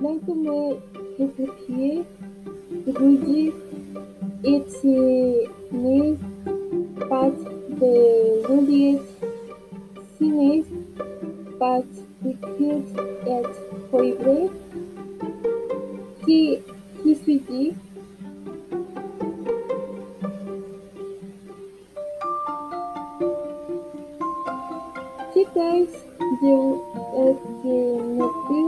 Blanco me réfugié, Rudy était né par de Juliet Sinis, but recruit at Poivre, qui, qui suivi Titans de, de, de, de, de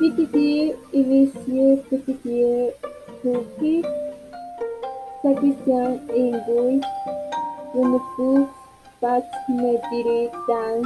PTP initié PTP pour qui sa question est je ne peux pas me dire dans